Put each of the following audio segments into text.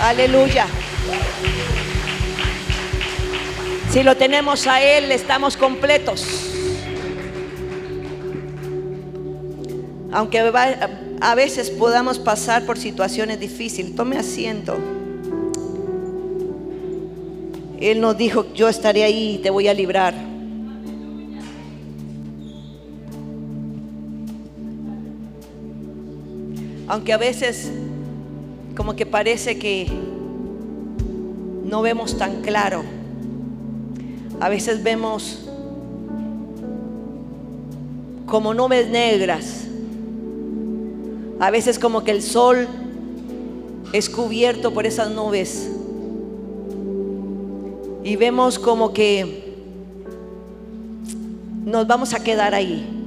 Aleluya. Si lo tenemos a Él, estamos completos. Aunque a veces podamos pasar por situaciones difíciles, tome asiento. Él nos dijo, yo estaré ahí y te voy a librar. Aunque a veces como que parece que no vemos tan claro. A veces vemos como nubes negras. A veces como que el sol es cubierto por esas nubes. Y vemos como que nos vamos a quedar ahí.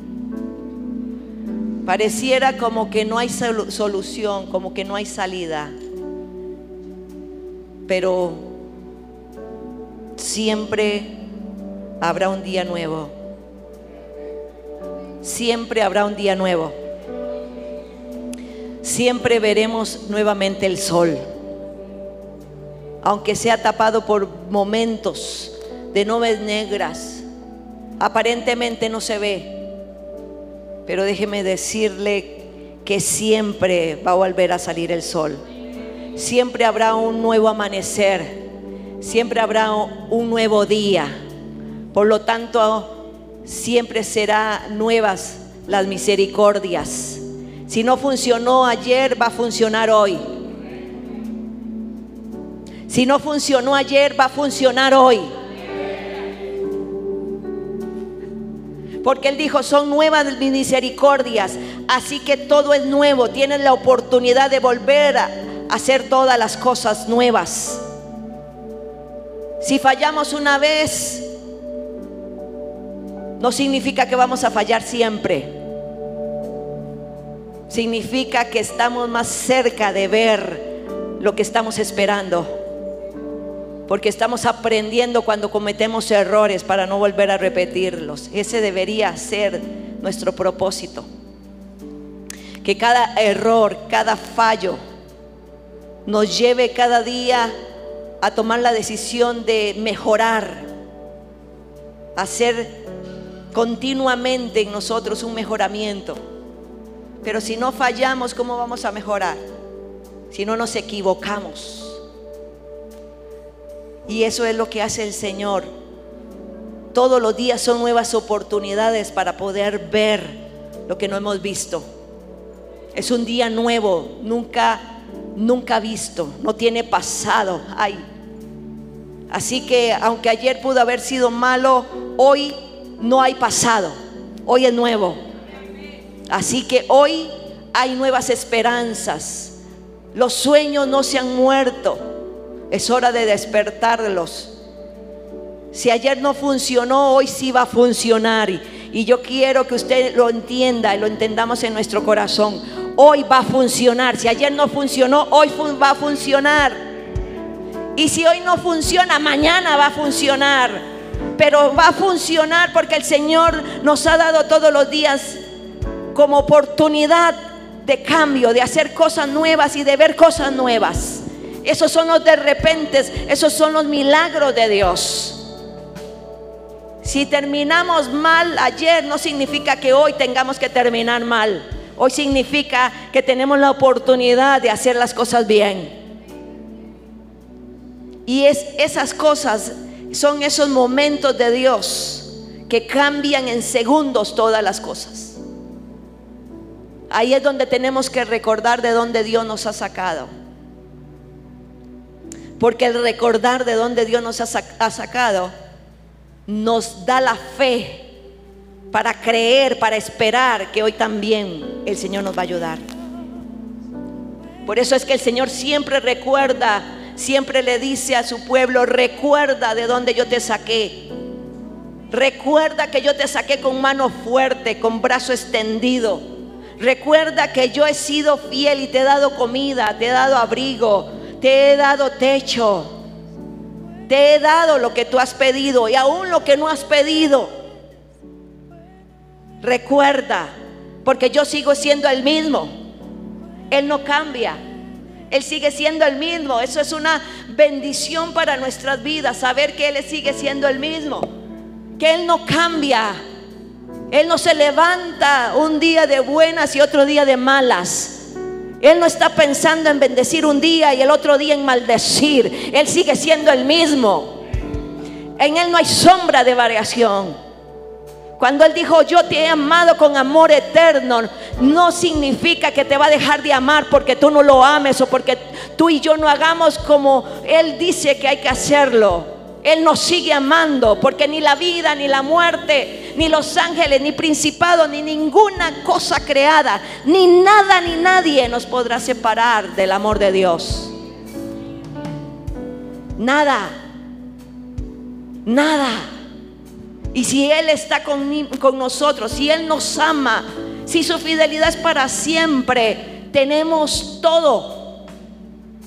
Pareciera como que no hay solución, como que no hay salida. Pero siempre habrá un día nuevo. Siempre habrá un día nuevo. Siempre veremos nuevamente el sol. Aunque sea tapado por momentos de nubes negras, aparentemente no se ve pero déjeme decirle que siempre va a volver a salir el sol. Siempre habrá un nuevo amanecer. Siempre habrá un nuevo día. Por lo tanto, siempre será nuevas las misericordias. Si no funcionó ayer, va a funcionar hoy. Si no funcionó ayer, va a funcionar hoy. Porque Él dijo, son nuevas mis misericordias. Así que todo es nuevo. Tienes la oportunidad de volver a hacer todas las cosas nuevas. Si fallamos una vez, no significa que vamos a fallar siempre. Significa que estamos más cerca de ver lo que estamos esperando porque estamos aprendiendo cuando cometemos errores para no volver a repetirlos. Ese debería ser nuestro propósito. Que cada error, cada fallo nos lleve cada día a tomar la decisión de mejorar, hacer continuamente en nosotros un mejoramiento. Pero si no fallamos, ¿cómo vamos a mejorar? Si no nos equivocamos. Y eso es lo que hace el Señor. Todos los días son nuevas oportunidades para poder ver lo que no hemos visto. Es un día nuevo, nunca, nunca visto, no tiene pasado. Ay. Así que aunque ayer pudo haber sido malo, hoy no hay pasado, hoy es nuevo. Así que hoy hay nuevas esperanzas. Los sueños no se han muerto. Es hora de despertarlos. Si ayer no funcionó, hoy sí va a funcionar. Y, yo quiero que usted lo entienda y lo entendamos en nuestro corazón. Hoy va a funcionar. Si ayer no funcionó, hoy va a funcionar. Y si hoy no funciona, mañana va a funcionar. Pero va a funcionar porque el Señor nos ha dado todos los días como oportunidad de cambio, de hacer cosas nuevas y de ver cosas nuevas. Esos son los de repente, esos son los milagros de Dios. Si terminamos mal ayer, no significa que hoy tengamos que terminar mal. Hoy significa que tenemos la oportunidad de hacer las cosas bien. Y es esas cosas son esos momentos de Dios que cambian en segundos todas las cosas. Ahí es donde tenemos que recordar de dónde Dios nos ha sacado. Porque el recordar de dónde Dios nos ha sacado nos da la fe para creer, para esperar que hoy también el Señor nos va a ayudar. Por eso es que el Señor siempre recuerda, siempre le dice a su pueblo, recuerda de dónde yo te saqué. Recuerda que yo te saqué con mano fuerte, con brazo extendido. Recuerda que yo he sido fiel y te he dado comida, te he dado abrigo, te he dado techo, te he dado lo que tú has pedido y aún lo que no has pedido. Recuerda, porque yo sigo siendo el mismo. Él no cambia. Él sigue siendo el mismo. Eso es una bendición para nuestras vidas, saber que Él sigue siendo el mismo. Que Él no cambia. Él no se levanta un día de buenas y otro día de malas. Él no está pensando en bendecir un día y el otro día en maldecir. Él sigue siendo el mismo. En Él no hay sombra de variación. Cuando Él dijo, yo te he amado con amor eterno, no significa que te va a dejar de amar porque tú no lo ames o porque tú y yo no hagamos como Él dice que hay que hacerlo. Él nos sigue amando porque ni la vida, ni la muerte, ni los ángeles, ni principado, ni ninguna cosa creada, ni nada, ni nadie nos podrá separar del amor de Dios. Nada, nada. Y si Él está con, con, nosotros, si Él nos ama, si su fidelidad es para siempre, tenemos todo.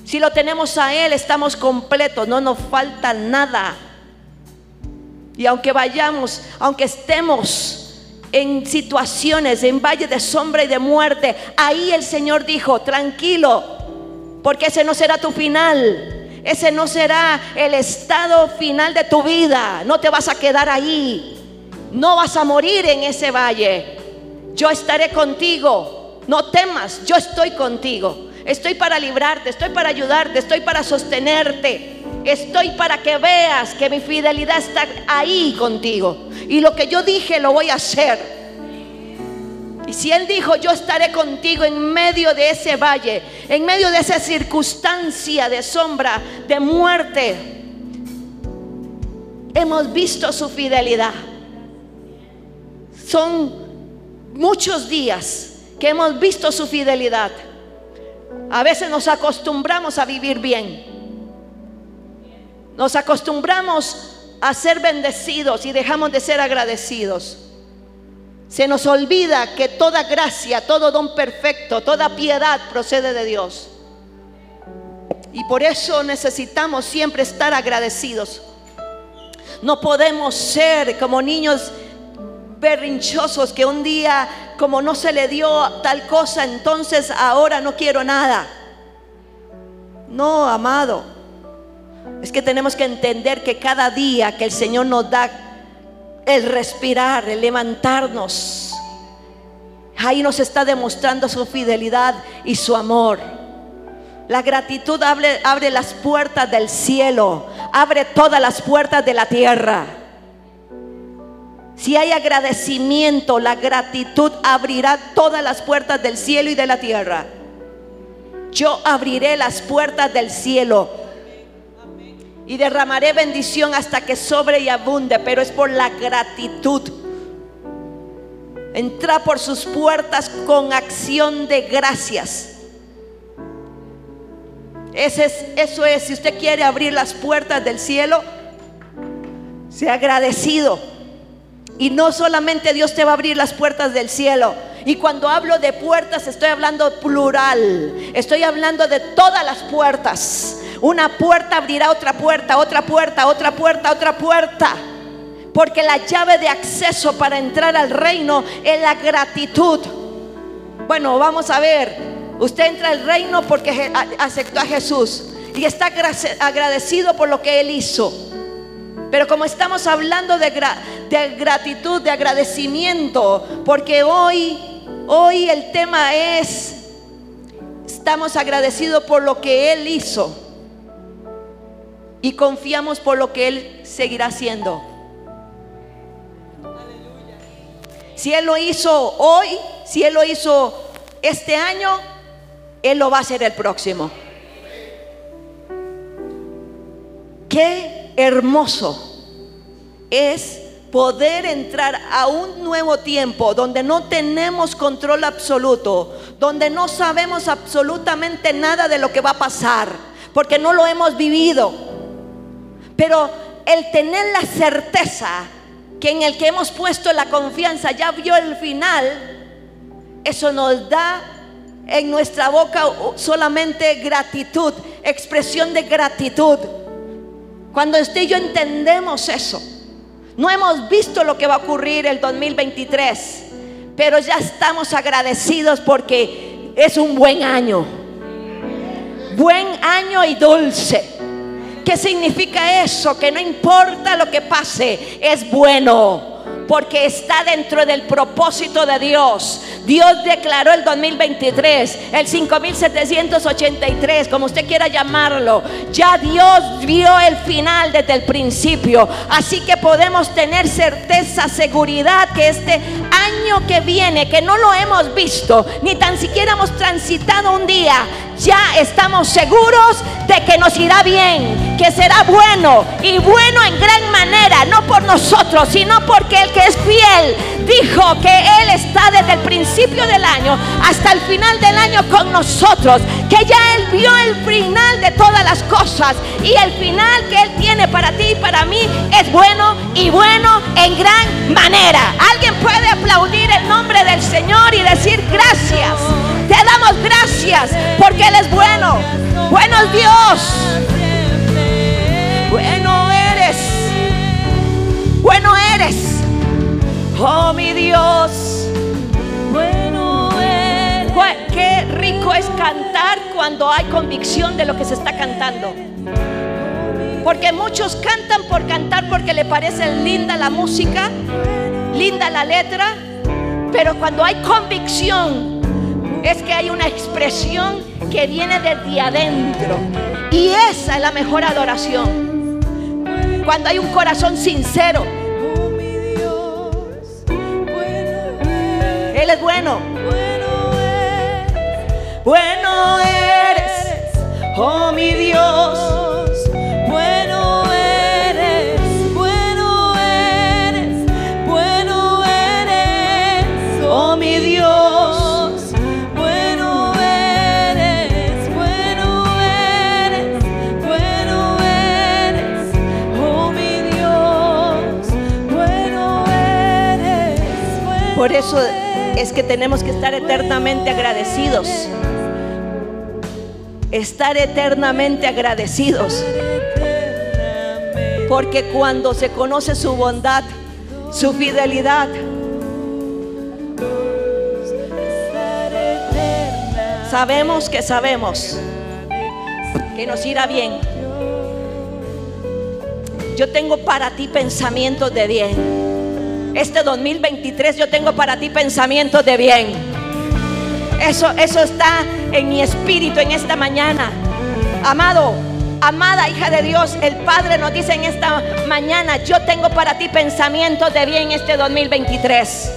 Si lo tenemos a Él, estamos completos, no nos falta nada. Y aunque vayamos, aunque estemos en situaciones, en valle de sombra y de muerte, ahí el Señor dijo, tranquilo, porque ese no será tu final. Ese no será el estado final de tu vida. No te vas a quedar ahí. No vas a morir en ese valle. Yo estaré contigo. No temas, yo estoy contigo. Estoy para librarte, estoy para ayudarte, estoy para sostenerte. Estoy para que veas que mi fidelidad está ahí contigo. Y lo que yo dije lo voy a hacer. Y si Él dijo, yo estaré contigo en medio de ese valle, en medio de esa circunstancia de sombra, de muerte, hemos visto su fidelidad. Son muchos días que hemos visto su fidelidad. A veces nos acostumbramos a vivir bien. Nos acostumbramos a ser bendecidos y dejamos de ser agradecidos. Se nos olvida que toda gracia, todo don perfecto, toda piedad procede de Dios. Y por eso necesitamos siempre estar agradecidos. No podemos ser como niños berrinchosos que un día como no se le dio tal cosa, entonces ahora no quiero nada. No, amado. Es que tenemos que entender que cada día que el Señor nos da el respirar, el levantarnos, ahí nos está demostrando su fidelidad y su amor. La gratitud abre, las puertas del cielo, abre todas las puertas de la tierra. Si hay agradecimiento, la gratitud abrirá todas las puertas del cielo y de la tierra. Yo abriré las puertas del cielo y derramaré bendición hasta que sobre y abunde, pero es por la gratitud. Entra por sus puertas con acción de gracias. Ese es, eso es, si usted quiere abrir las puertas del cielo, sea agradecido. Y no solamente Dios te va a abrir las puertas del cielo. Y cuando hablo de puertas estoy hablando plural. Estoy hablando de todas las puertas. Una puerta abrirá otra puerta, otra puerta, otra puerta, otra puerta. Porque la llave de acceso para entrar al reino es la gratitud. Bueno, vamos a ver. Usted entra al reino porque aceptó a Jesús y está agradecido por lo que Él hizo. Pero como estamos hablando de, gratitud, de agradecimiento, porque hoy, hoy el tema es, estamos agradecidos por lo que Él hizo y confiamos por lo que Él seguirá haciendo. Si Él lo hizo hoy, si Él lo hizo este año, Él lo va a hacer el próximo. Qué hermoso es poder entrar a un nuevo tiempo donde no tenemos control absoluto, donde no sabemos absolutamente nada de lo que va a pasar, porque no lo hemos vivido. Pero el tener la certeza que en el que hemos puesto la confianza ya vio el final, eso nos da en nuestra boca solamente gratitud, expresión de gratitud. Cuando usted y yo entendemos eso, no hemos visto lo que va a ocurrir el 2023, pero ya estamos agradecidos porque es un buen año. buen año y dulce. ¿Qué significa eso? Que no importa lo que pase, es bueno porque está dentro del propósito de Dios. Dios declaró el 2023, el 5783, como usted quiera llamarlo. Ya Dios vio el final desde el principio. Así que podemos tener certeza, seguridad que este año que viene, que no lo hemos visto, ni tan siquiera hemos transitado un día, ya estamos seguros de que nos irá bien, que será bueno y bueno en gran manera, no por nosotros, sino porque el que es fiel dijo que Él está desde el principio del año hasta el final del año con nosotros, que ya Él vio el final de todas las cosas y el final que Él tiene para ti y para mí es bueno y bueno en gran manera. Alguien puede aplaudir el nombre del Señor y decir gracias. Te damos gracias porque Él es bueno. Bueno es Dios. Bueno eres. Bueno eres. Oh mi Dios. Bueno eres. Qué rico es cantar cuando hay convicción de lo que se está cantando. Porque muchos cantan por cantar porque le parece linda la música, linda la letra, pero cuando hay convicción es que hay una expresión que viene desde adentro. Y esa es la mejor adoración. Cuando hay un corazón sincero. Él es bueno. Bueno eres, oh mi Dios. Por eso es que tenemos que estar eternamente agradecidos. Estar eternamente agradecidos. Porque cuando se conoce su bondad, su fidelidad, sabemos que sabemos que nos irá bien. Yo tengo para ti pensamientos de bien este 2023 yo tengo para ti pensamientos de bien. Eso, eso está en mi espíritu en esta mañana. Amado, amada hija de Dios, el Padre nos dice en esta mañana, yo tengo para ti pensamientos de bien este 2023.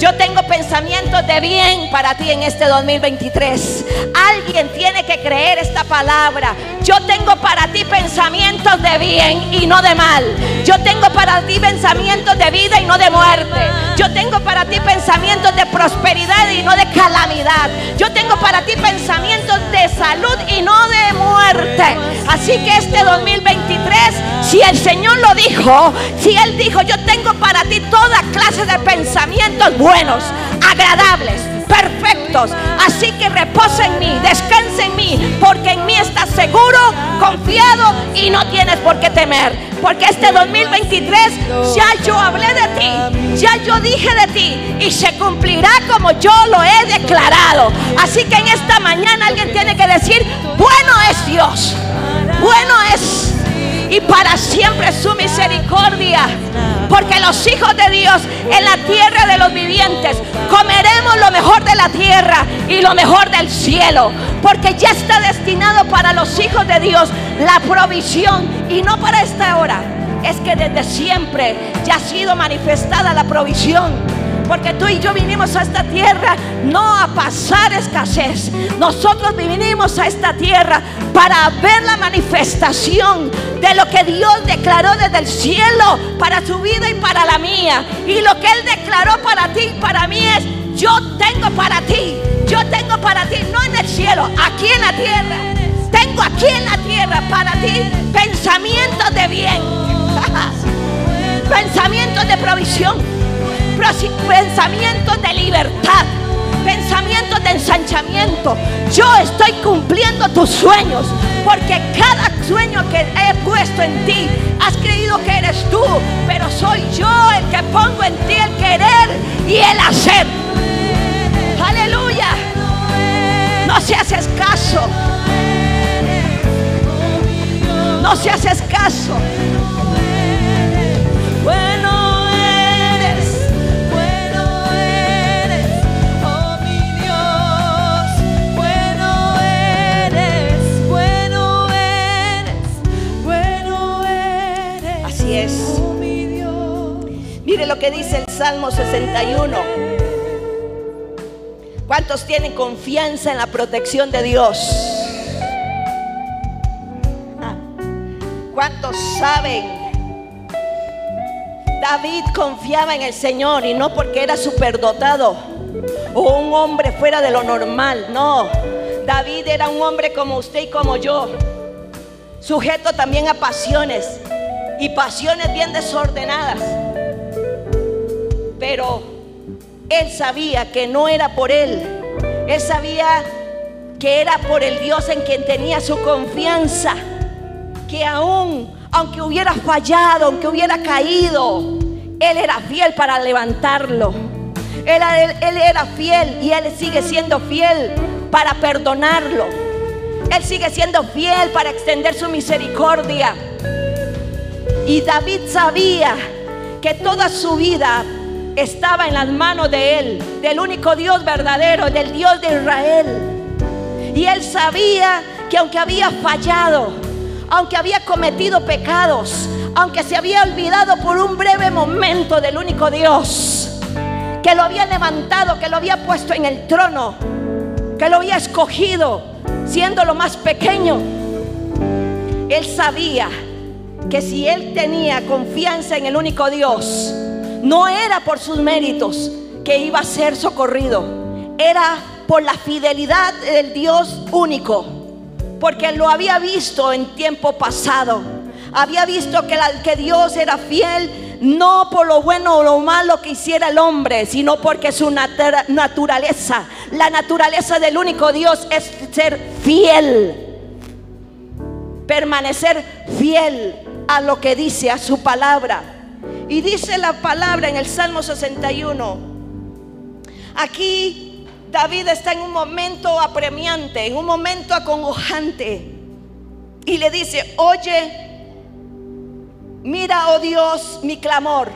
Yo tengo pensamientos de bien para ti en este 2023. Alguien tiene que creer esta palabra. Yo tengo para ti pensamientos de bien y no de mal. Yo tengo para ti pensamientos de vida y no de muerte. Yo tengo para ti pensamientos de prosperidad y no de calamidad. Yo tengo para ti pensamientos de salud y no de muerte. Así que este 2023, si el Señor lo dijo, si Él dijo, yo tengo para ti toda clase de pensamientos buenos, agradables, perfectos. Así que reposa en mí, descansa en mí, porque en mí estás seguro, confiado y no tienes por qué temer. Porque este 2023 ya yo hablé de ti, ya yo dije de ti y se cumplirá como yo lo he declarado. Así que en esta mañana alguien tiene que decir, bueno es Dios, bueno es y para siempre su misericordia. Porque los hijos de Dios en la tierra de los vivientes comeremos lo mejor de la tierra y lo mejor del cielo. Porque ya está destinado para los hijos de Dios la provisión y no para esta hora. Es que desde siempre ya ha sido manifestada la provisión porque tú y yo vinimos a esta tierra no a pasar escasez. Nosotros vinimos a esta tierra para ver la manifestación de lo que Dios declaró desde el cielo para tu vida y para la mía. Y lo que Él declaró para ti y para mí es, yo tengo para ti, yo tengo para ti, no en el cielo, aquí en la tierra. Tengo aquí en la tierra para ti pensamientos de bien, pensamientos de provisión pensamientos de libertad, pensamientos de ensanchamiento. Yo estoy cumpliendo tus sueños, porque cada sueño que he puesto en ti, has creído que eres tú, pero soy yo el que pongo en ti el querer y el hacer. Aleluya. No seas escaso. No se hace que dice el Salmo 61. ¿Cuántos tienen confianza en la protección de Dios? Ah, ¿Cuántos saben? David confiaba en el Señor y no porque era superdotado o un hombre fuera de lo normal, no. David era un hombre como usted y como yo, sujeto también a pasiones y pasiones bien desordenadas. Pero él sabía que no era por él. Él sabía que era por el Dios en quien tenía su confianza. Que aún, aunque hubiera fallado, aunque hubiera caído, Él era fiel para levantarlo. Él, él- era fiel y Él sigue siendo fiel para perdonarlo. Él sigue siendo fiel para extender su misericordia. Y David sabía que toda su vida estaba en las manos de él, del único Dios verdadero, del Dios de Israel. Y él sabía que aunque había fallado, aunque había cometido pecados, aunque se había olvidado por un breve momento del único Dios, que lo había levantado, que lo había puesto en el trono, que lo había escogido, siendo lo más pequeño, él sabía que si él tenía confianza en el único Dios, no era por sus méritos que iba a ser socorrido, era por la fidelidad del Dios único, porque lo había visto en tiempo pasado, había visto que, la- que Dios era fiel no por lo bueno o lo malo que hiciera el hombre, sino porque su natura- naturaleza, la naturaleza del único Dios es ser fiel. Permanecer fiel a lo que dice, a su palabra. Y dice la palabra en el Salmo 61. Aquí David está en un momento apremiante, en un momento acongojante. Y le dice, oye, mira, oh Dios, mi clamor.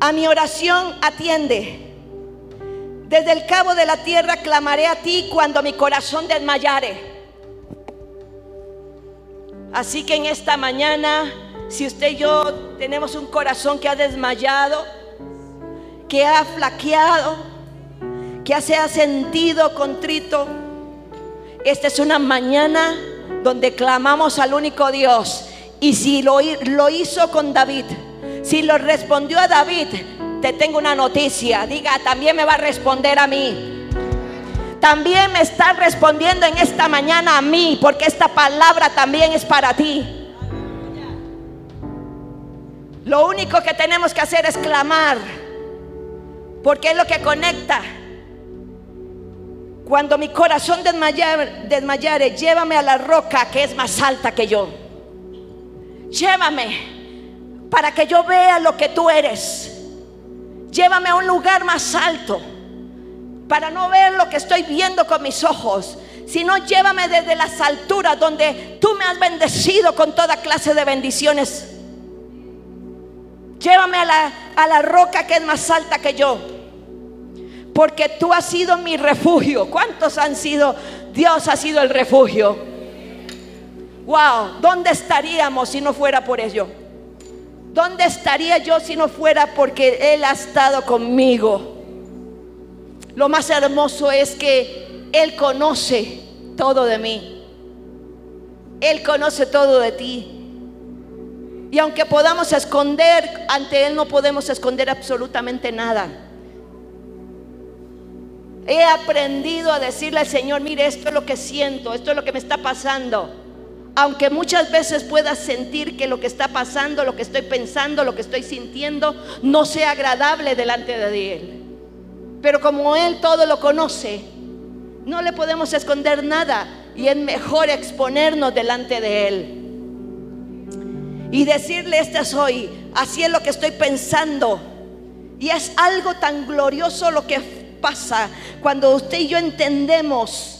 A mi oración atiende. Desde el cabo de la tierra clamaré a ti cuando mi corazón desmayare. Así que en esta mañana, si usted y yo tenemos un corazón que ha desmayado, que ha flaqueado, que se ha sentido contrito, esta es una mañana donde clamamos al único Dios. Y si lo, lo hizo con David, si lo respondió a David, te tengo una noticia. Diga, también me va a responder a mí también me está respondiendo en esta mañana a mí, porque esta palabra también es para ti. Lo único que tenemos que hacer es clamar, porque es lo que conecta. Cuando mi corazón desmayare, llévame a la roca que es más alta que yo. Llévame para que yo vea lo que tú eres. Llévame a un lugar más alto para no ver lo que estoy viendo con mis ojos, sino llévame desde las alturas donde tú me has bendecido con toda clase de bendiciones. Llévame a la, a la roca que es más alta que yo, porque tú has sido mi refugio. ¿Cuántos han sido? Dios ha sido el refugio. Wow, ¿dónde estaríamos si no fuera por ello? ¿Dónde estaría yo si no fuera porque Él ha estado conmigo? Lo más hermoso es que Él conoce todo de mí. Él conoce todo de ti. Y aunque podamos esconder, ante Él no podemos esconder absolutamente nada. He aprendido a decirle al Señor, mire, esto es lo que siento, esto es lo que me está pasando. Aunque muchas veces puedas sentir que lo que está pasando, lo que estoy pensando, lo que estoy sintiendo, no sea agradable delante de Él. Pero como Él todo lo conoce, no le podemos esconder nada y es mejor exponernos delante de Él. Y decirle, este soy, así es lo que estoy pensando. Y es algo tan glorioso lo que pasa cuando usted y yo entendemos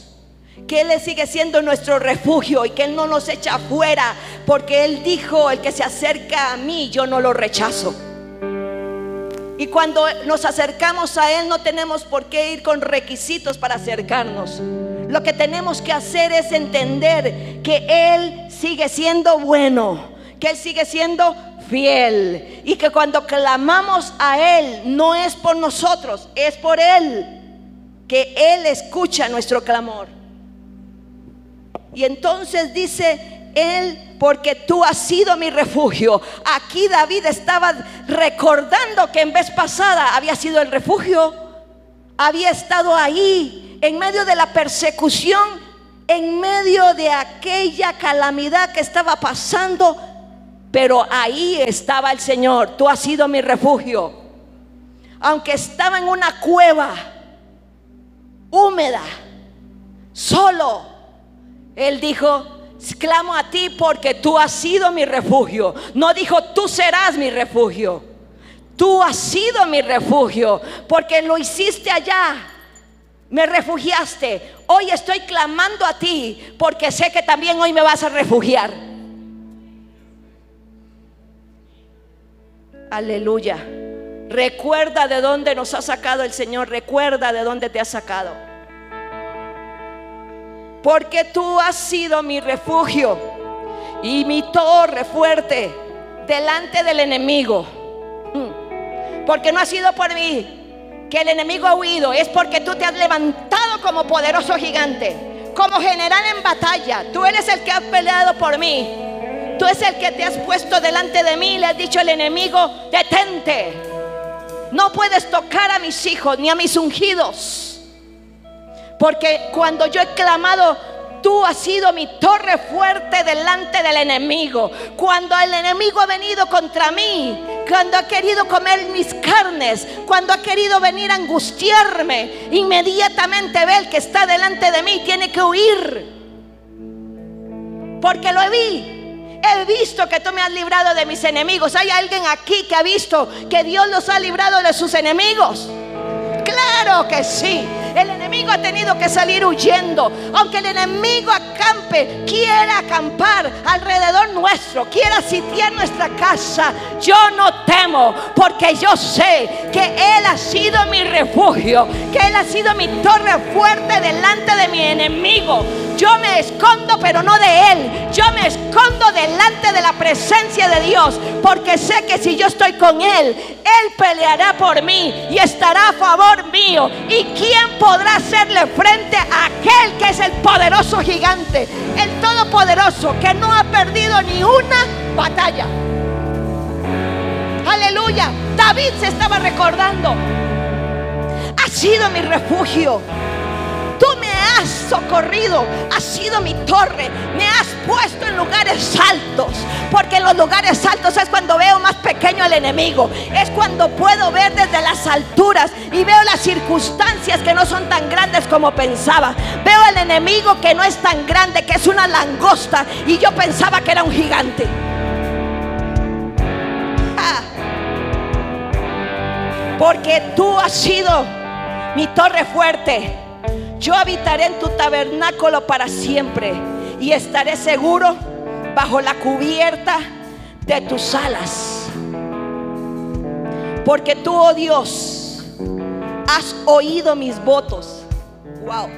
que Él sigue siendo nuestro refugio y que Él no nos echa afuera, porque Él dijo, el que se acerca a mí, yo no lo rechazo. Y cuando nos acercamos a Él no tenemos por qué ir con requisitos para acercarnos. Lo que tenemos que hacer es entender que Él sigue siendo bueno, que Él sigue siendo fiel y que cuando clamamos a Él no es por nosotros, es por Él, que Él escucha nuestro clamor. Y entonces dice Él, porque tú has sido mi refugio. Aquí David estaba recordando que en vez pasada había sido el refugio, había estado ahí en medio de la persecución, en medio de aquella calamidad que estaba pasando pero ahí estaba el Señor. Tú has sido mi refugio. Aunque estaba en una cueva húmeda, solo, Él dijo, clamo a ti porque tú has sido mi refugio. No dijo, tú serás mi refugio. Tú has sido mi refugio porque lo hiciste allá. Me refugiaste. Hoy estoy clamando a ti porque sé que también hoy me vas a refugiar. Aleluya. Recuerda de dónde nos ha sacado el Señor. Recuerda de dónde te ha sacado. Porque tú has sido mi refugio y mi torre fuerte delante del enemigo. Mm. Porque no ha sido por mí que el enemigo ha huido. Es porque tú te has levantado como poderoso gigante. Como general en batalla. Tú eres el que ha peleado por mí. Tú es el que te has puesto delante de mí y le has dicho al enemigo, detente. No puedes tocar a mis hijos ni a mis ungidos. Porque cuando yo he clamado, tú has sido mi torre fuerte delante del enemigo. Cuando el enemigo ha venido contra mí, cuando ha querido comer mis carnes, cuando ha querido venir a angustiarme, inmediatamente ve el que está delante de mí, tiene que huir. Porque lo vi. He visto que tú me has librado de mis enemigos. ¿Hay alguien aquí que ha visto que Dios los ha librado de sus enemigos? Claro que sí. El enemigo ha tenido que salir huyendo. Aunque el enemigo acampe, quiera acampar alrededor nuestro, quiera sitiar nuestra casa, yo no temo porque yo sé que Él ha sido mi refugio, que Él ha sido mi torre fuerte delante de mi enemigo. Yo me escondo, pero no de Él. Yo me escondo delante de la presencia de Dios, porque sé que si yo estoy con Él, Él peleará por mí y estará a favor mío. ¿Y quién podrá hacerle frente a aquel que es el poderoso gigante, el todopoderoso, que no ha perdido ni una batalla? Aleluya. David se estaba recordando. Ha sido mi refugio has socorrido, has sido mi torre, me has puesto en lugares altos, porque en los lugares altos es cuando veo más pequeño al enemigo, es cuando puedo ver desde las alturas y veo las circunstancias que no son tan grandes como pensaba, veo al enemigo que no es tan grande, que es una langosta y yo pensaba que era un gigante. Ah. porque tú has sido mi torre fuerte yo habitaré en tu tabernáculo para siempre y estaré seguro bajo la cubierta de tus alas. Porque tú, oh Dios, has oído mis votos. Wow.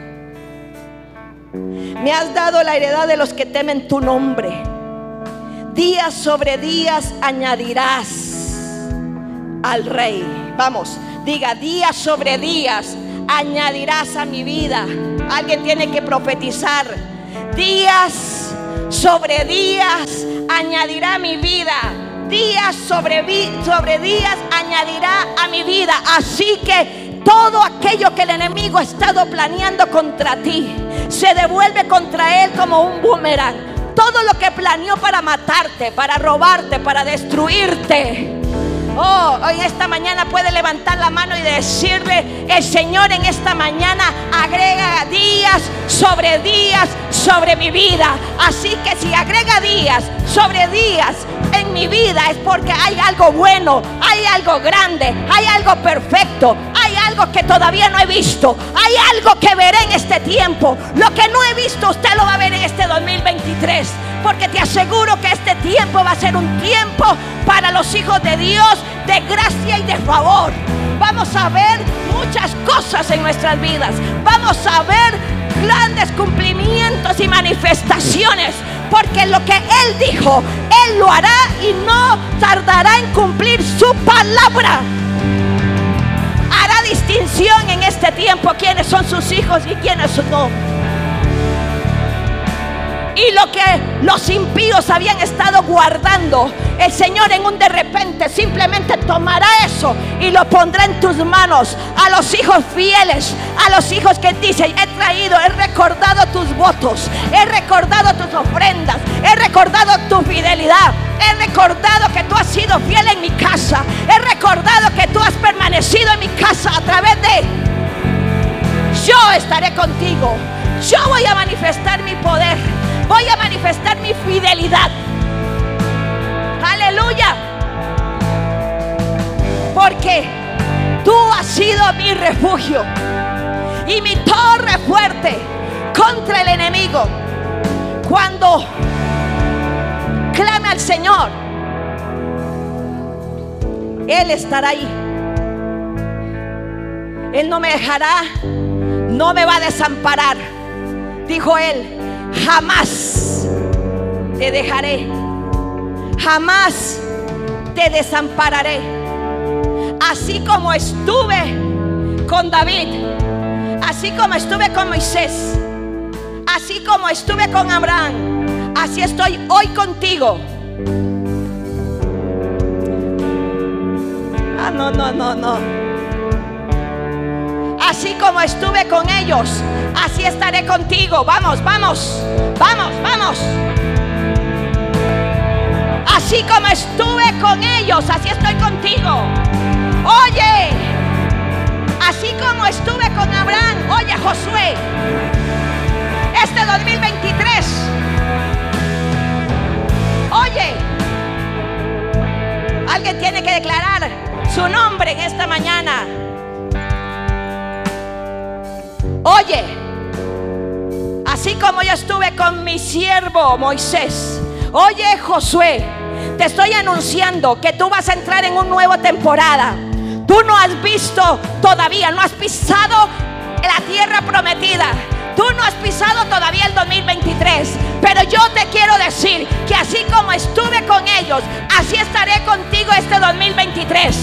Me has dado la heredad de los que temen tu nombre. Días sobre días añadirás al rey. Vamos, diga días sobre días añadirás a mi vida. Alguien tiene que profetizar. Días sobre días añadirá mi vida. Días sobre, sobre días añadirá a mi vida. Así que todo aquello que el enemigo ha estado planeando contra ti se devuelve contra él como un boomerang. Todo lo que planeó para matarte, para robarte, para destruirte Oh, hoy esta mañana puede levantar la mano y decirle, el Señor en esta mañana agrega días sobre días sobre mi vida. Así que si agrega días sobre días en mi vida es porque hay algo bueno, hay algo grande, hay algo perfecto, algo que todavía no he visto. Hay algo que veré en este tiempo. Lo que no he visto, usted lo va a ver en este 2023. Porque te aseguro que este tiempo va a ser un tiempo para los hijos de Dios de gracia y de favor. Vamos a ver muchas cosas en nuestras vidas. Vamos a ver grandes cumplimientos y manifestaciones. Porque lo que Él dijo, Él lo hará y no tardará en cumplir su palabra. En este tiempo quiénes son sus hijos y quiénes no. Y lo que los impíos habían estado guardando, el Señor en un de repente simplemente tomará eso y lo pondrá en tus manos. A los hijos fieles, a los hijos que dicen, he traído, he recordado tus votos, he recordado tus ofrendas, he recordado tu fidelidad. He recordado que tú has sido fiel en mi casa. He recordado que tú has permanecido en mi casa a través de... Yo estaré contigo. Yo voy a manifestar mi poder. Aleluya. Porque tú has sido mi refugio y mi torre fuerte contra el enemigo. Cuando clame al Señor, Él estará ahí. Él no me dejará, no me va a desamparar. Dijo Él, jamás te dejaré, jamás te desampararé. Así como estuve con David, así como estuve con Moisés, así como estuve con Abraham, así estoy hoy contigo. Ah, no, no, no, no. Así como estuve con ellos, así estaré contigo. Vamos, vamos, vamos, vamos. Así como estuve con ellos, así estoy contigo. Oye, así como estuve con Abraham, oye Josué, este 2023, oye, alguien tiene que declarar su nombre en esta mañana. Oye, así como yo estuve con mi siervo Moisés, oye Josué, te estoy anunciando que tú vas a entrar en una nueva temporada. Tú no has visto todavía, no has pisado la tierra prometida. Tú no has pisado todavía el 2023. Pero yo te quiero decir que así como estuve con ellos, así estaré contigo este 2023.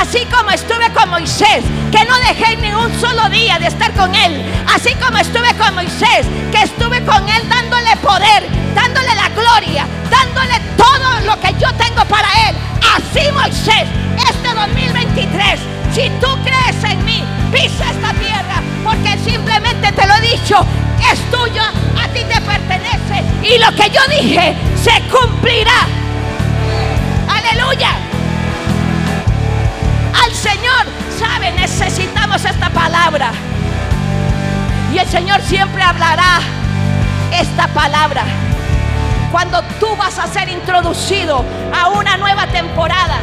Así como estuve con Moisés, que no dejé ni un solo día de estar con él. Así como estuve con Moisés, que estuve con él dándole poder, dándole la gloria, dándole lo que yo tengo para él. Así Moisés, este 2023, si tú crees en mí, pisa esta tierra, porque simplemente te lo he dicho, es tuyo, a ti te pertenece. Y lo que yo dije se cumplirá. Aleluya. Al Señor, sabe, necesitamos esta palabra. Y el Señor siempre hablará esta palabra. Cuando tú vas a ser introducido a una nueva temporada,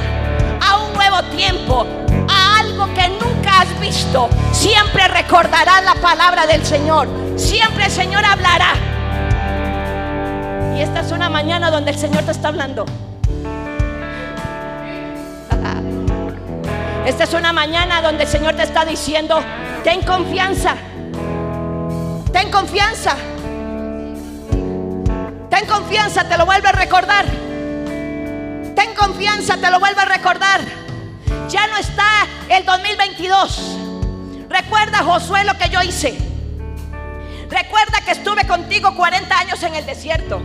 a un nuevo tiempo, a algo que nunca has visto, siempre recordarás la palabra del Señor. Siempre el Señor hablará. Y esta es una mañana donde el Señor te está hablando. Esta es una mañana donde el Señor te está diciendo, ten confianza, ten confianza, confianza, te lo vuelvo a recordar, ten confianza, te lo vuelvo a recordar. Ya no está el 2022. Recuerda, Josué, lo que yo hice. Recuerda que estuve contigo 40 años en el desierto.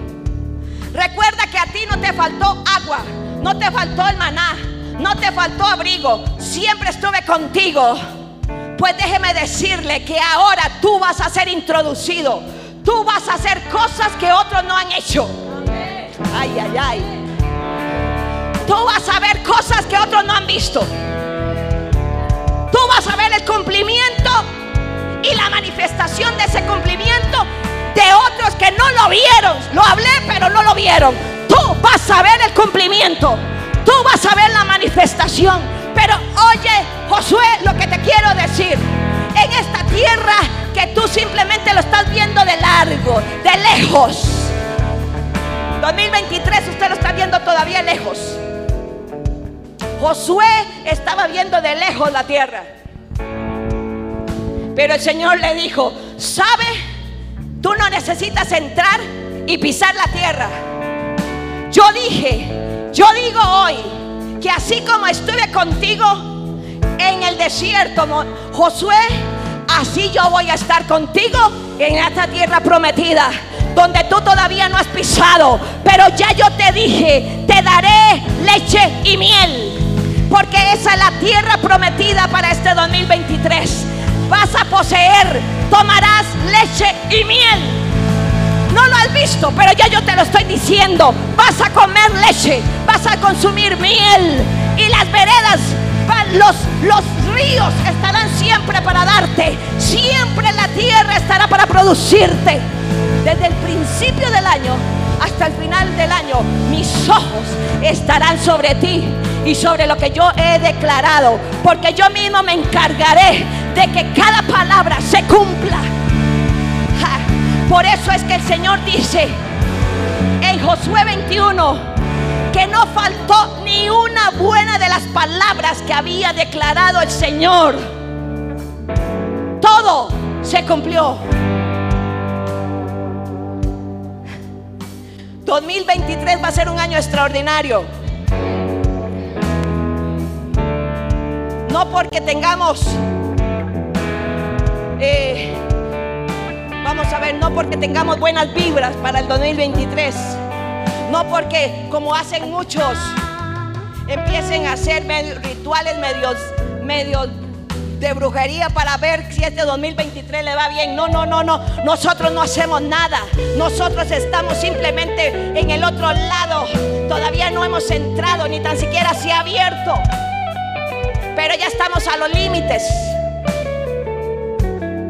Recuerda que a ti no te faltó agua, no te faltó el maná, no te faltó abrigo, siempre estuve contigo. Pues déjeme decirle que ahora tú vas a ser introducido. Tú vas a hacer cosas que otros no han hecho. Ay, ay, ay. Tú vas a ver cosas que otros no han visto. Tú vas a ver el cumplimiento y la manifestación de ese cumplimiento de otros que no lo vieron. Lo hablé, pero no lo vieron. Tú vas a ver el cumplimiento. Tú vas a ver la manifestación. Pero oye, Josué, lo que te quiero decir. En esta tierra que tú simplemente lo estás viendo de largo, de lejos. 2023 usted lo está viendo todavía lejos. Josué estaba viendo de lejos la tierra. Pero el Señor le dijo, ¿sabe? Tú no necesitas entrar y pisar la tierra. Yo dije, yo digo hoy que así como estuve contigo en el desierto, Josué, así yo voy a estar contigo en esta tierra prometida donde tú todavía no has pisado, pero ya yo te dije, te daré leche y miel, porque esa es la tierra prometida para este 2023. Vas a poseer, tomarás leche y miel. No lo has visto, pero ya yo te lo estoy diciendo. Vas a comer leche, vas a consumir miel y las veredas, los, los ríos estarán siempre para darte. Siempre la tierra estará para producirte. Desde el principio del año hasta el final del año, mis ojos estarán sobre ti y sobre lo que yo he declarado, porque yo mismo me encargaré de que cada palabra se cumpla. Por eso es que el Señor dice en Josué 21 que no faltó ni una buena de las palabras que había declarado el Señor. Todo se cumplió. 2023 va a ser un año extraordinario. No porque tengamos, eh, vamos a ver, no porque tengamos buenas vibras para el 2023. No porque, como hacen muchos, empiecen a hacer rituales medios, de brujería para ver si este 2023 le va bien. No, no, no, no. Nosotros no hacemos nada. Nosotros estamos simplemente en el otro lado. Todavía no hemos entrado, ni tan siquiera se ha abierto. Pero ya estamos a los límites.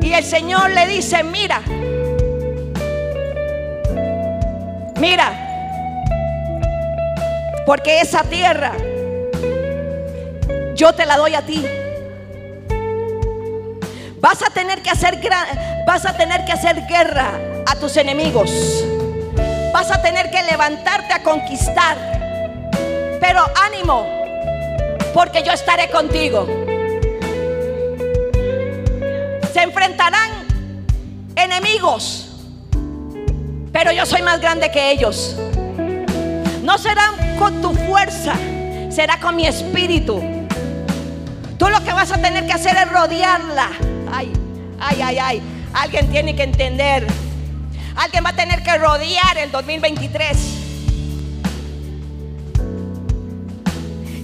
Y el Señor le dice, mira, mira, porque esa tierra yo te la doy a ti. Vas a tener que hacer vas a tener que hacer guerra a tus enemigos. Vas a tener que levantarte a conquistar. Pero ánimo, porque yo estaré contigo. Se enfrentarán enemigos, pero yo soy más grande que ellos. No serán con tu fuerza, será con mi espíritu. Tú lo que vas a tener que hacer es rodearla Ay, ay, ay, ay. Alguien tiene que entender. Alguien va a tener que rodear el 2023.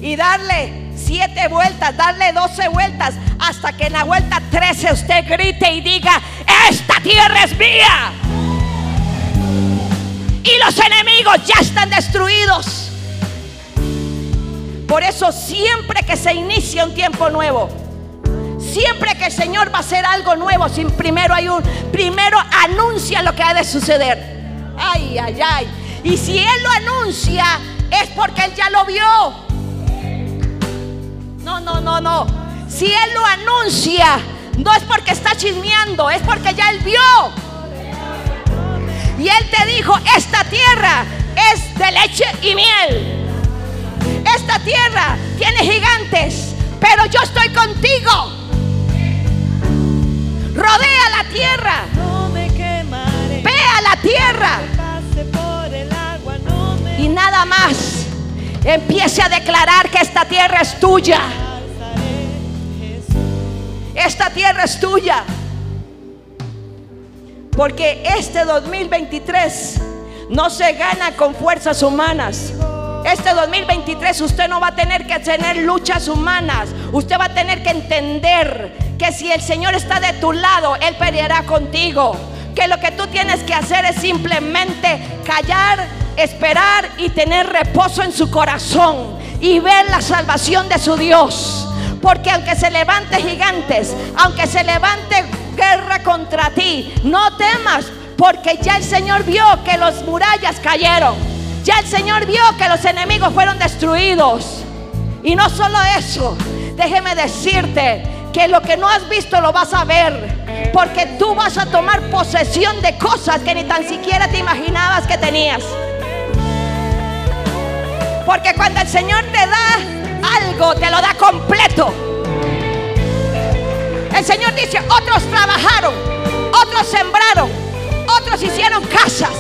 Y darle siete vueltas, darle doce vueltas, hasta que en la vuelta 13 usted grite y diga, esta tierra es mía. Y los enemigos ya están destruidos. Por eso siempre que se inicia un tiempo nuevo, Siempre que el Señor va a hacer algo nuevo, sin primero hay un primero anuncia lo que ha de suceder. Ay, ay, ay. Y si él lo anuncia es porque él ya lo vio. No, no, no, no. Si él lo anuncia, no es porque está chismeando, es porque ya él vio. Y él te dijo, esta tierra es de leche y miel. Esta tierra tiene gigantes, pero yo estoy contigo. Rodea la tierra. Ve a la tierra. Y nada más. Empiece a declarar que esta tierra es tuya. Esta tierra es tuya. Porque este 2023 no se gana con fuerzas humanas. Este 2023 usted no va a tener que tener luchas humanas. Usted va a tener que entender que si el Señor está de tu lado, Él peleará contigo. Que lo que tú tienes que hacer es simplemente callar, esperar y tener reposo en su corazón y ver la salvación de su Dios. Porque aunque se levante gigantes, aunque se levante guerra contra ti, no temas, porque ya el Señor vio que los murallas cayeron. Ya el Señor vio que los enemigos fueron destruidos. Y no solo eso, déjeme decirte que lo que no has visto lo vas a ver. Porque tú vas a tomar posesión de cosas que ni tan siquiera te imaginabas que tenías. Porque cuando el Señor te da algo, te lo da completo. El Señor dice, otros trabajaron, otros sembraron, otros hicieron casas,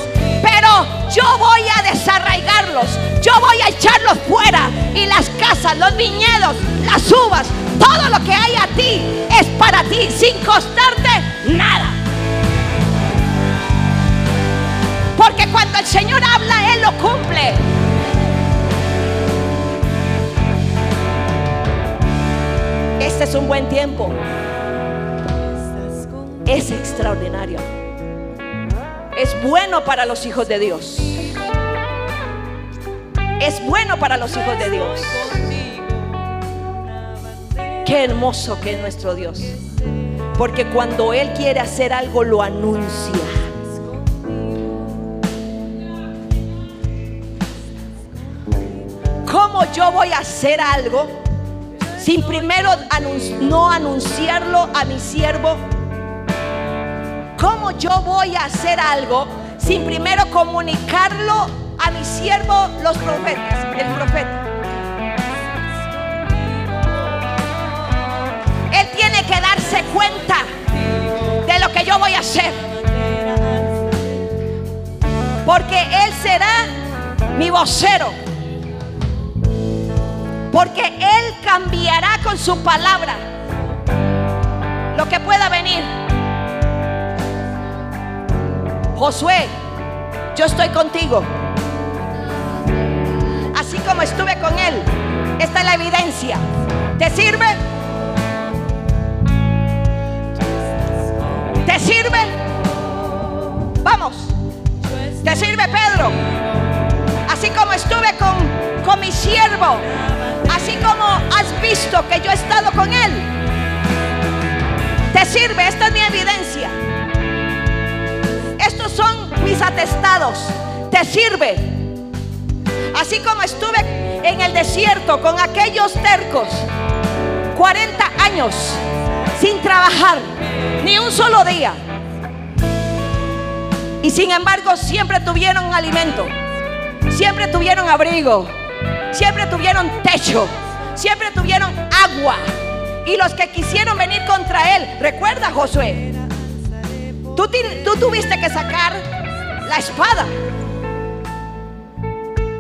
pero yo voy a desarraigarlos, yo voy a echarlos fuera. Y las casas, los viñedos, las uvas, todo lo que hay a ti es para ti, sin costarte nada. Porque cuando el Señor habla, Él lo cumple. Este es un buen tiempo. Es extraordinario. Es bueno para los hijos de Dios. Es bueno para los hijos de Dios. Qué hermoso que es nuestro Dios. Porque cuando Él quiere hacer algo, lo anuncia. ¿Cómo yo voy a hacer algo sin primero no anunciarlo a mi siervo? ¿Cómo yo voy a hacer algo sin primero comunicarlo a mi siervo, los profetas, el profeta? Él tiene que darse cuenta de lo que yo voy a hacer. Porque Él será mi vocero. Porque Él cambiará con su palabra lo que pueda venir. Josué, yo estoy contigo. Así como estuve con Él. Esta es la evidencia. ¿Te sirve? ¿Te sirve? Vamos. ¿Te sirve Pedro? Así como estuve con, con mi siervo. Así como has visto que yo he estado con él. ¿Te sirve? Esta es mi evidencia. Atestados. ¿Te sirve? Así como estuve en el desierto con aquellos tercos. 40 años sin trabajar. Ni un solo día. Y sin embargo siempre tuvieron alimento. Siempre tuvieron abrigo. Siempre tuvieron techo. Siempre tuvieron agua. Y los que quisieron venir contra él, recuerda Josué, tú tuviste que sacar la espada.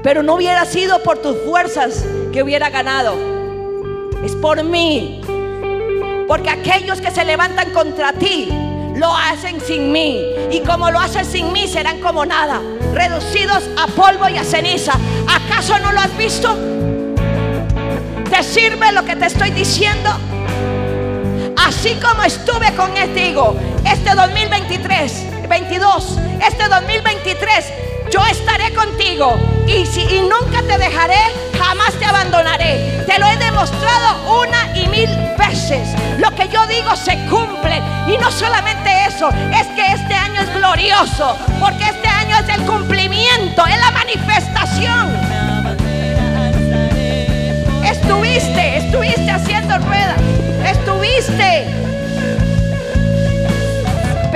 Pero no hubiera sido por tus fuerzas que hubiera ganado. Es por mí. Porque aquellos que se levantan contra ti lo hacen sin mí. Y como lo hacen sin mí serán como nada. Reducidos a polvo y a ceniza. ¿Acaso no lo has visto? ¿Te sirve lo que te estoy diciendo? Así como estuve contigo este 2023, 22, este 2023, yo estaré contigo y, y nunca te dejaré, jamás te abandonaré. Te lo he demostrado una y mil veces. Lo que yo digo se cumple. Y no solamente eso, es que este año es glorioso, porque este año es el cumplimiento, es la manifestación. Estuviste, estuviste haciendo ruedas, estuviste.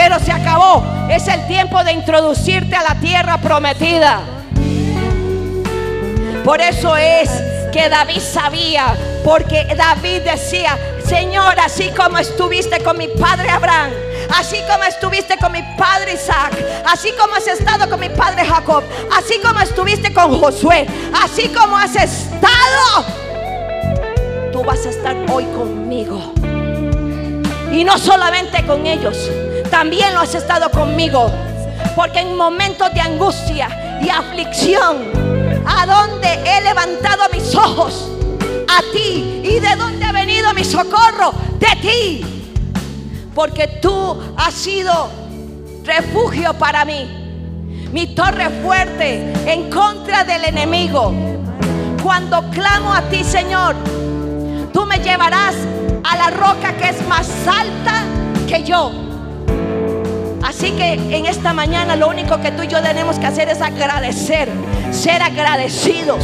Pero se acabó. Es el tiempo de introducirte a la tierra prometida. Por eso es que David sabía, porque David decía, Señor, así como estuviste con mi padre Abraham, así como estuviste con mi padre Isaac, así como has estado con mi padre Jacob, así como estuviste con Josué, así como has estado, tú vas a estar hoy conmigo. Y no solamente con ellos, también lo has estado conmigo. Porque en momentos de angustia y aflicción, a donde he levantado mis ojos, a ti. ¿Y de dónde ha venido mi socorro? De ti. Porque tú has sido refugio para mí. Mi torre fuerte en contra del enemigo. Cuando clamo a ti, Señor, tú me llevarás a la roca que es más alta que yo. Así que en esta mañana lo único que tú y yo tenemos que hacer es agradecer, ser agradecidos.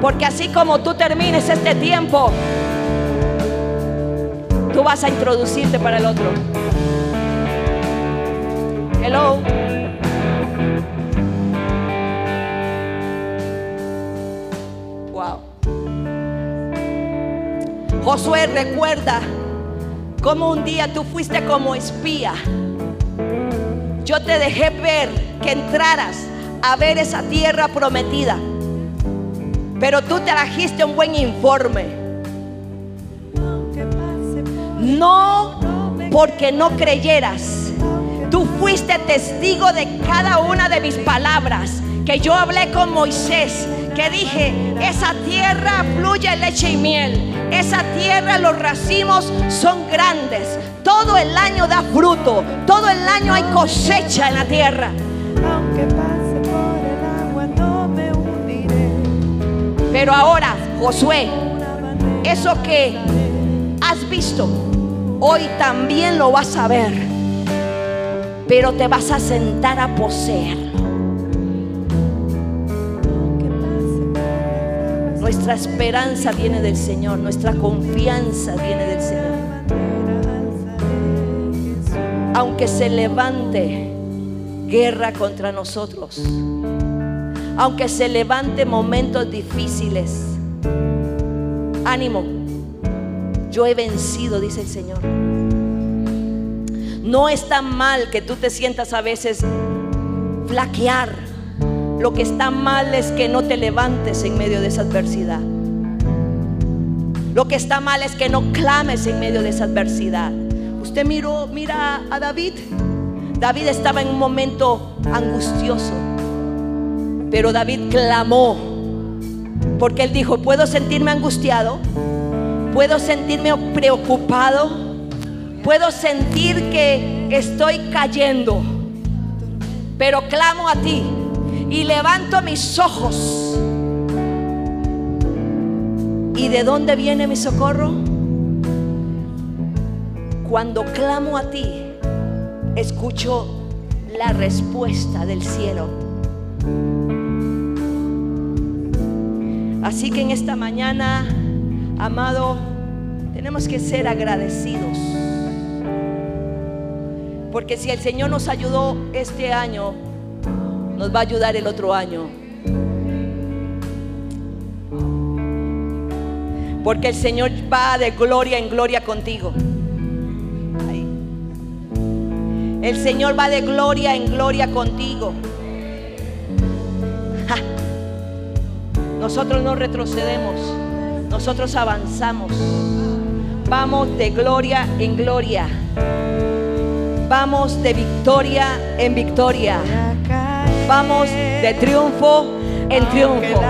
Porque así como tú termines este tiempo, tú vas a introducirte para el otro. Hello. Wow. Josué recuerda cómo un día tú fuiste como espía. Yo te dejé ver que entraras a ver esa tierra prometida. Pero tú trajiste un buen informe. No porque no creyeras. Tú fuiste testigo de cada una de mis palabras. Que yo hablé con Moisés. Que dije, esa tierra fluye leche y miel. Esa tierra, los racimos son grandes. Todo el año da fruto. Todo el año hay cosecha en la tierra. Aunque pase por el agua, no me hundiré. Pero ahora, Josué, eso que has visto, hoy también lo vas a ver. Pero te vas a sentar a poseerlo. Nuestra esperanza viene del Señor, nuestra confianza viene del Señor. Aunque se levante guerra contra nosotros, aunque se levante momentos difíciles, ánimo, yo he vencido, dice el Señor. No está mal que tú te sientas a veces flaquear. Lo que está mal es que no te levantes en medio de esa adversidad. Lo que está mal es que no clames en medio de esa adversidad. Usted miró, mira a David. David estaba en un momento angustioso. Pero David clamó. Porque él dijo, puedo sentirme angustiado. Puedo sentirme preocupado. Puedo sentir que estoy cayendo. Pero clamo a ti y levanto mis ojos. ¿Y de dónde viene mi socorro? Cuando clamo a ti, escucho la respuesta del cielo. Así que en esta mañana, amado, tenemos que ser agradecidos. Porque si el Señor nos ayudó este año, nos va a ayudar el otro año. Porque el Señor va de gloria en gloria contigo. El Señor va de gloria en gloria contigo. Nosotros no retrocedemos, nosotros avanzamos. Vamos de gloria en gloria. Vamos de victoria en victoria. Vamos de triunfo en triunfo.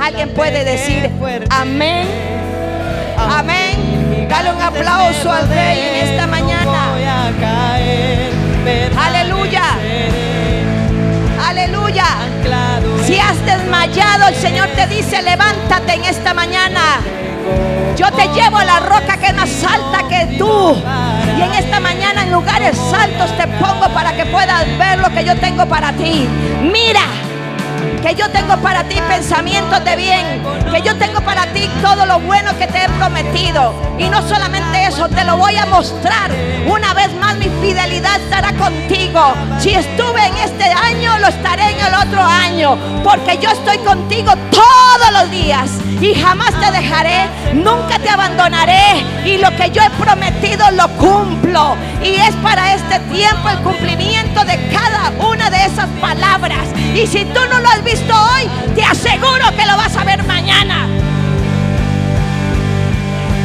Alguien puede decir amén. Amén. Dale un aplauso al rey en esta mañana. Aleluya. Aleluya. Si has desmayado, el Señor te dice, levántate en esta mañana. Yo te llevo a la roca que es más alta que tú. Y en esta mañana en lugares altos te pongo para que puedas ver lo que yo tengo para ti. Mira que yo tengo para ti pensamientos de bien, que yo tengo para ti todo lo bueno que te he prometido. Y no solamente eso, te lo voy a mostrar. Una vez más mi fidelidad estará contigo. Si estuve en este año, lo estaré en el otro año, porque yo estoy contigo todos los días y jamás te dejaré, nunca te abandonaré y lo que yo he prometido lo cumplo. Y es para este tiempo el cumplimiento de cada una de esas palabras. Y si tú no lo has visto hoy, te aseguro que lo vas a ver mañana.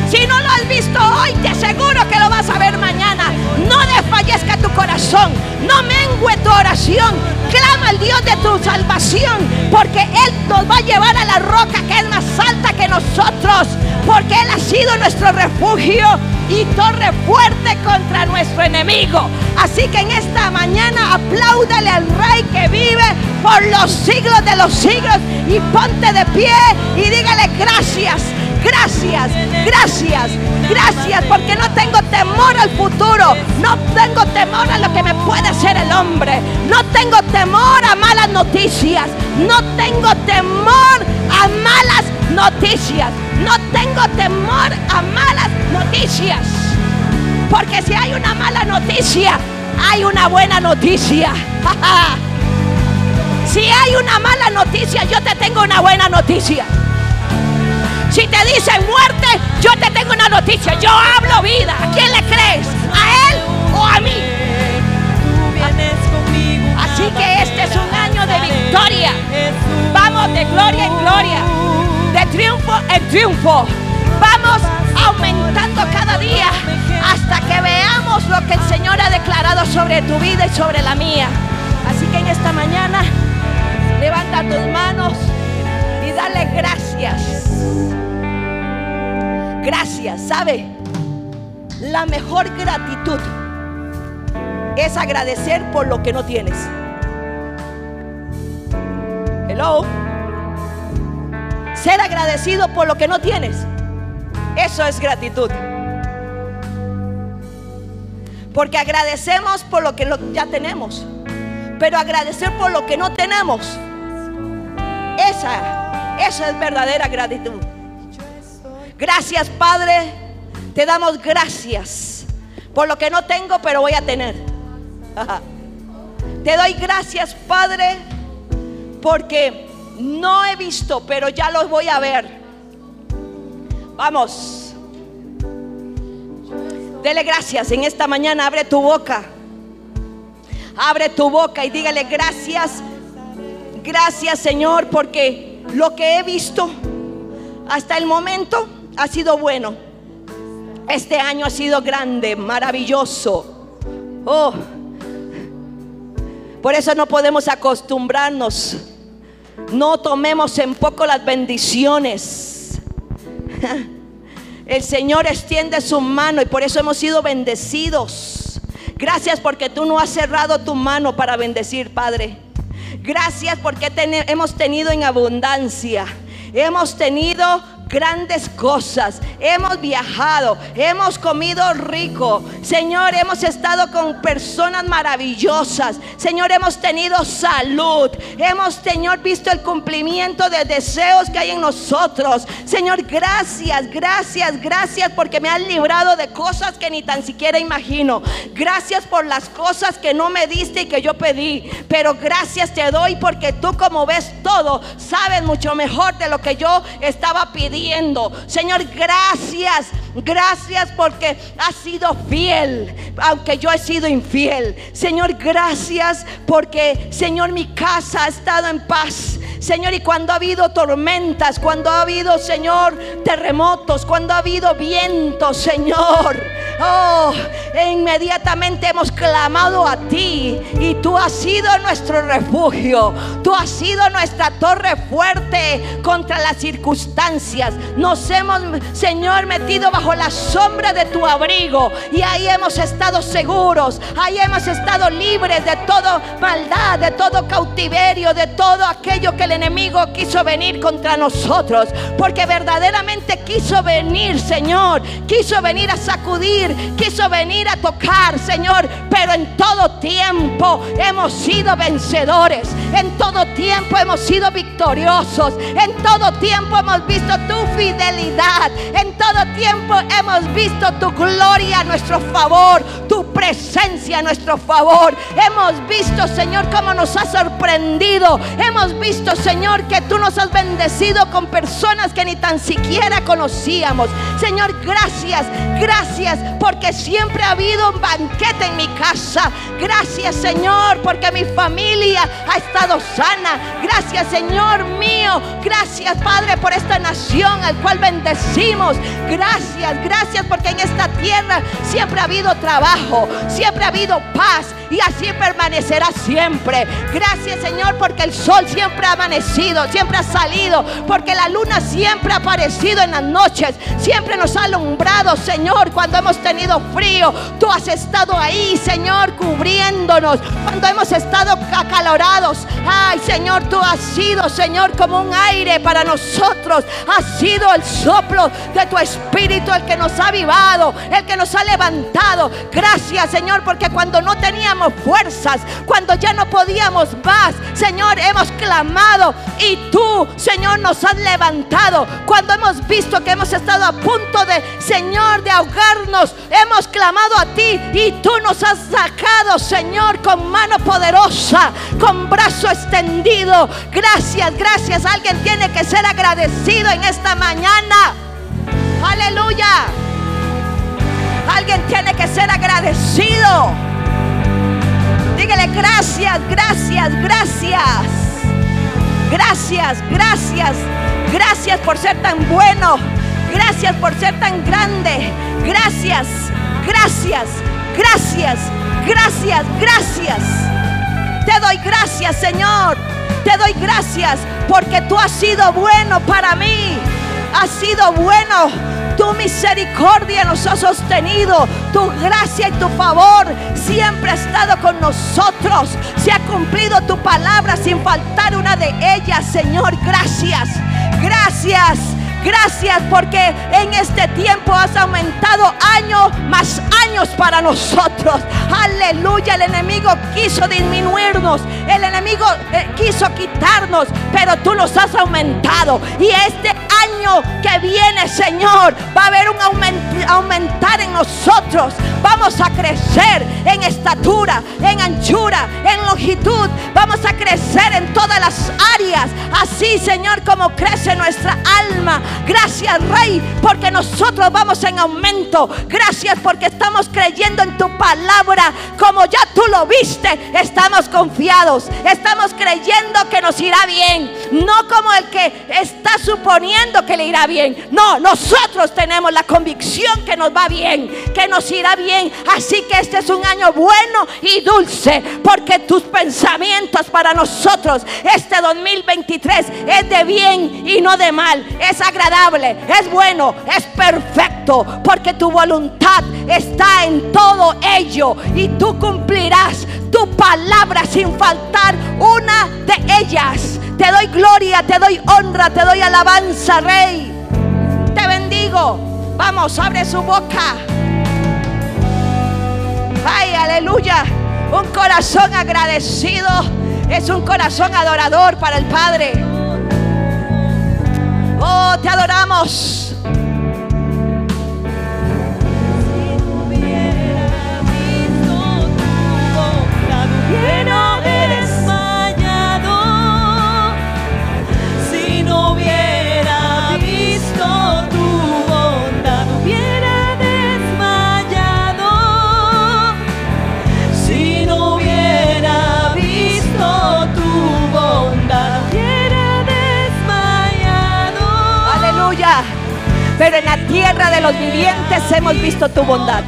Si no lo has visto hoy, te aseguro que lo vas a ver mañana. No desfallezca tu corazón, no mengue tu oración. Clama al Dios de tu salvación, porque Él nos va a llevar a la roca que es más alta que nosotros, porque Él ha sido nuestro refugio y torre fuerte contra nuestro enemigo. Así que en esta mañana apláudale al Rey que vive por los siglos de los siglos y ponte de pie y dígale gracias. Gracias, gracias, gracias, porque no tengo temor al futuro, no tengo temor a lo que me puede hacer el hombre, no tengo temor a malas noticias. No tengo temor a malas noticias. No tengo temor a malas noticias. Porque si hay una mala noticia, hay una buena noticia. si hay una mala noticia, yo te tengo una buena noticia. Si te dicen muerte, yo te tengo una noticia. Yo hablo vida. ¿A quién le crees? ¿A él o a mí? Así que este es un año de victoria. Vamos de gloria en gloria, de triunfo en triunfo. Vamos aumentando cada día hasta que veamos lo que el Señor ha declarado sobre tu vida y sobre la mía. Así que en esta mañana levanta tus manos y dale gracias. Gracias, ¿sabe? La mejor gratitud es agradecer por lo que no tienes. Hello. Ser agradecido por lo que no tienes. Eso es gratitud. Porque agradecemos por lo que ya tenemos. Pero agradecer por lo que no tenemos. Esa, esa es verdadera gratitud. Gracias, Padre. Te damos gracias por lo que no tengo, pero voy a tener. Te doy gracias, Padre, porque no he visto, pero ya los voy a ver. Vamos. Dele gracias en esta mañana. Abre tu boca. Abre tu boca y dígale gracias. Gracias, Señor, porque lo que he visto hasta el momento ha sido bueno. Este año ha sido grande, maravilloso. Oh. Por eso no podemos acostumbrarnos. No tomemos en poco las bendiciones. El Señor extiende su mano y por eso hemos sido bendecidos. Gracias porque tú no has cerrado tu mano para bendecir, Padre. Gracias porque hemos tenido en abundancia. Hemos tenido grandes cosas. Hemos viajado, hemos comido rico. Señor, hemos estado con personas maravillosas. Señor, hemos tenido salud. Hemos, Señor, visto el cumplimiento de deseos que hay en nosotros. Señor, gracias, gracias, gracias porque me has librado de cosas que ni tan siquiera imagino. Gracias por las cosas que no me diste y que yo pedí. Pero gracias te doy porque tú como ves todo, sabes mucho mejor de lo que yo estaba pidiendo. Señor, gracias. Gracias porque has sido fiel, aunque yo he sido infiel. Señor, gracias porque, Señor, mi casa ha estado en paz. Señor, y cuando ha habido tormentas, cuando ha habido, Señor, terremotos, cuando ha habido viento, Señor. Oh, e inmediatamente hemos clamado a ti y tú has sido nuestro refugio. Tú has sido nuestra torre fuerte contra las circunstancias. Nos hemos, Señor, metido bajo la sombra de tu abrigo y ahí hemos estado seguros. Ahí hemos estado libres de toda maldad, de todo cautiverio, de todo aquello que el enemigo quiso venir contra nosotros. Porque verdaderamente quiso venir, Señor. Quiso venir a sacudir, quiso venir a tocar, Señor. Pero en todo tiempo hemos sido vencedores. En todo tiempo hemos sido victoriosos. En todo tiempo hemos visto tu fidelidad. En todo tiempo hemos visto tu gloria a nuestro favor, tu presencia a nuestro favor. Hemos visto, Señor, cómo nos has sorprendido. Hemos visto, Señor, que tú nos has bendecido con personas que ni tan siquiera conocíamos. Señor, gracias, gracias, porque siempre ha habido un banquete en mi casa. Gracias, Señor, porque mi familia ha estado sana. Gracias, Señor mío. Gracias, Padre, por esta nación al cual bendecimos. Gracias, gracias, porque en esta tierra siempre ha habido trabajo, siempre ha habido paz y así permanecerá siempre. Gracias, Señor, porque el sol siempre ha amanecido, siempre ha salido, porque la luna siempre ha aparecido en las noches, siempre nos ha alumbrado, Señor, cuando hemos tenido frío. Tú has estado ahí, Señor, cubriéndonos, cuando hemos estado acalorados. Ay, Señor, tú has sido, Señor, como un aire para nosotros. Has sido el soplo de tu espíritu el que nos ha avivado, el que nos ha levantado. Gracias, Señor, porque cuando no teníamos fuerzas, cuando ya no podíamos más, Señor, hemos clamado y tú, Señor, nos has levantado. Cuando hemos visto que hemos estado a punto de, Señor, de ahogarnos, hemos clamado a ti y tú nos has sacado, Señor, con mano poderosa, con brazo extendido. Gracias, gracias. Alguien tiene que ser agradecido en esta mañana. Aleluya. Alguien tiene que ser agradecido. Dígale gracias, gracias, gracias. Gracias, gracias. Gracias por ser tan bueno. Gracias por ser tan grande. Gracias, gracias, gracias, gracias, gracias. Te doy gracias, Señor. Te doy gracias porque tú has sido bueno para mí. Has sido bueno. Tu misericordia nos ha sostenido. Tu gracia y tu favor siempre ha estado con nosotros. Se ha cumplido tu palabra sin faltar una de ellas, Señor. Gracias. Gracias. Gracias porque en este tiempo has aumentado años más años para nosotros. Aleluya. El enemigo quiso disminuirnos. El enemigo eh, quiso quitarnos. Pero tú nos has aumentado. Y este año que viene, Señor, va a haber un aument- aumentar en nosotros. Vamos a crecer en estatura, en anchura, en longitud. Vamos a crecer en todas las áreas. Así, Señor, como crece nuestra alma. Gracias, Rey, porque nosotros vamos en aumento. Gracias porque estamos creyendo en tu palabra. Como ya tú lo viste, estamos confiados. Estamos creyendo que nos irá bien. No como el que está suponiendo que le irá bien. No, nosotros tenemos la convicción que nos va bien, que nos irá bien. Así que este es un año bueno y dulce, porque tus pensamientos para nosotros, este 2023, es de bien y no de mal. Es agradable, es bueno, es perfecto, porque tu voluntad está en todo ello y tú cumplirás tu palabra sin faltar una de ellas. Te doy gloria, te doy honra, te doy alabanza, Rey. Te bendigo. Vamos, abre su boca. Ay, aleluya. Un corazón agradecido es un corazón adorador para el Padre. Oh, te adoramos. Pero en la tierra de los vivientes hemos visto tu bondad.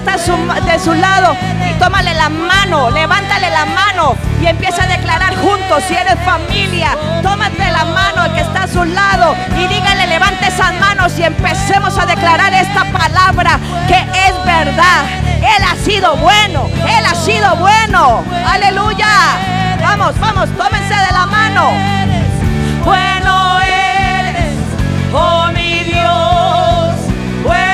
Está su- de su lado y tómale la mano, levántale la mano y empieza a declarar juntos si eres familia. Tómate la mano el que está a su lado y dígale, levante esas manos y empecemos a declarar esta palabra que es verdad. Él ha sido bueno, Él ha sido bueno. Aleluya. Vamos, vamos, tómense de la mano. Bueno eres, oh mi Dios. Bueno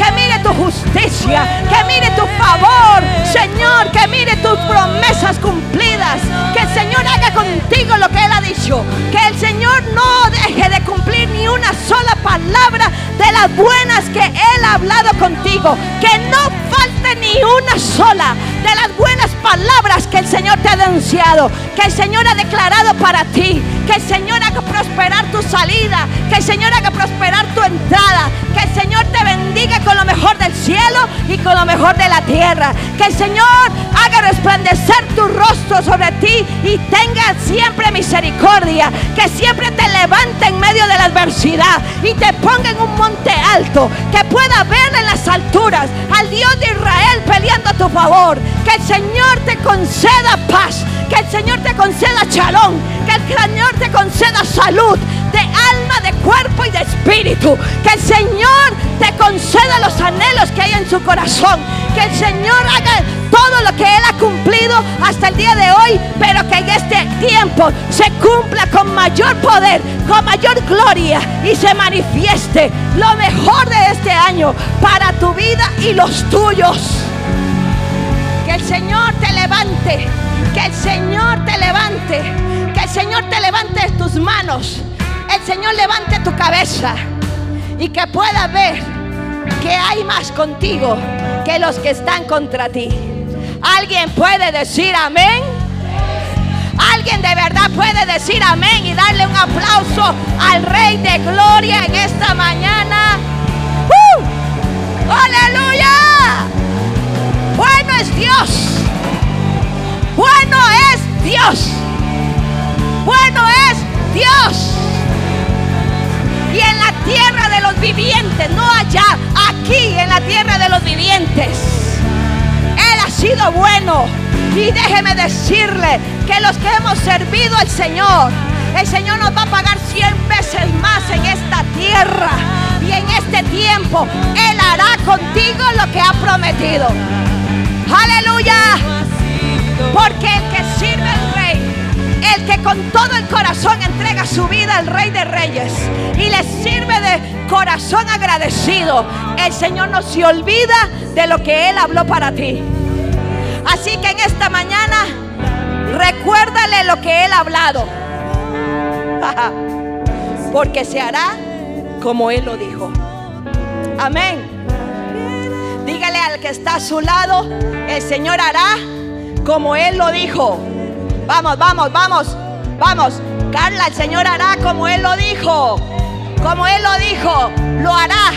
que mire tu justicia, que mire tu favor. Señor, que mire tus promesas cumplidas. Que el Señor haga contigo lo que Él ha dicho. Que el Señor no deje de cumplir ni una sola palabra de las buenas que Él ha hablado contigo. Que no falte ni una sola de las buenas palabras que el Señor te ha denunciado. Que el Señor ha declarado para ti. Que el Señor haga prosperar tu salida. Que el Señor haga prosperar tu entrada. Que el Señor te bendiga con lo mejor del cielo y con lo mejor de la tierra. Que el Señor haga resplandecer tu rostro sobre ti y tenga siempre misericordia. Que siempre te levante en medio de la adversidad y te ponga en un monte alto. Que pueda ver en las alturas al Dios de Israel peleando a tu favor. Que el Señor te conceda paz. Que el Señor te conceda chalón. Que el Señor te conceda salud de alma, de cuerpo y de espíritu. Que el Señor te conceda los anhelos que hay en su corazón. Que el Señor haga todo lo que Él ha cumplido hasta el día de hoy, pero que en este tiempo se cumpla con mayor poder, con mayor gloria y se manifieste lo mejor de este año para tu vida y los tuyos. Que el Señor te levante, que el Señor te levante, Señor te levante tus manos, el Señor levante tu cabeza y que pueda ver que hay más contigo que los que están contra ti. ¿Alguien puede decir amén? Alguien de verdad puede decir amén y darle un aplauso al Rey de Gloria en esta mañana. ¡Uh! ¡Aleluya! Bueno es Dios. Bueno es Dios. Tierra de los vivientes. Él ha sido bueno. Y déjeme decirle que los que hemos servido al Señor, el Señor nos va a pagar cien veces más en esta tierra. Y en este tiempo, Él hará contigo lo que ha prometido. Aleluya. Porque el que sirve al rey, el que con todo el corazón entrega su vida al rey de reyes y le sirve de corazón agradecido, el Señor no se olvida de lo que Él habló para ti. Así que en esta mañana, recuérdale lo que Él ha hablado. Porque se hará como Él lo dijo. Amén. Dígale al que está a su lado, el Señor hará como Él lo dijo. Vamos, vamos, vamos, vamos. Carla, el Señor hará como Él lo dijo. Como Él lo dijo, lo hará.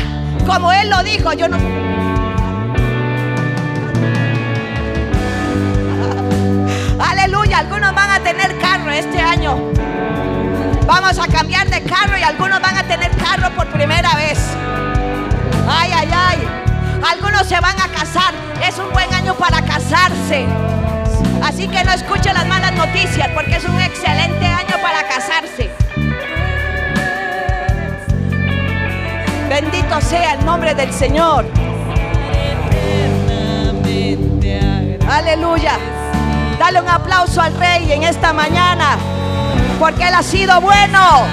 Como Él lo dijo. Yo no. Aleluya, algunos van a tener carro este año. Vamos a cambiar de carro y algunos van a tener carro por primera vez. Ay, ay, ay. Algunos se van a casar. Es un buen año para casarse. Así que no escuche las malas noticias porque es un excelente año para casarse. Bendito sea el nombre del Señor. Aleluya. Dale un aplauso al Rey en esta mañana porque Él ha sido bueno.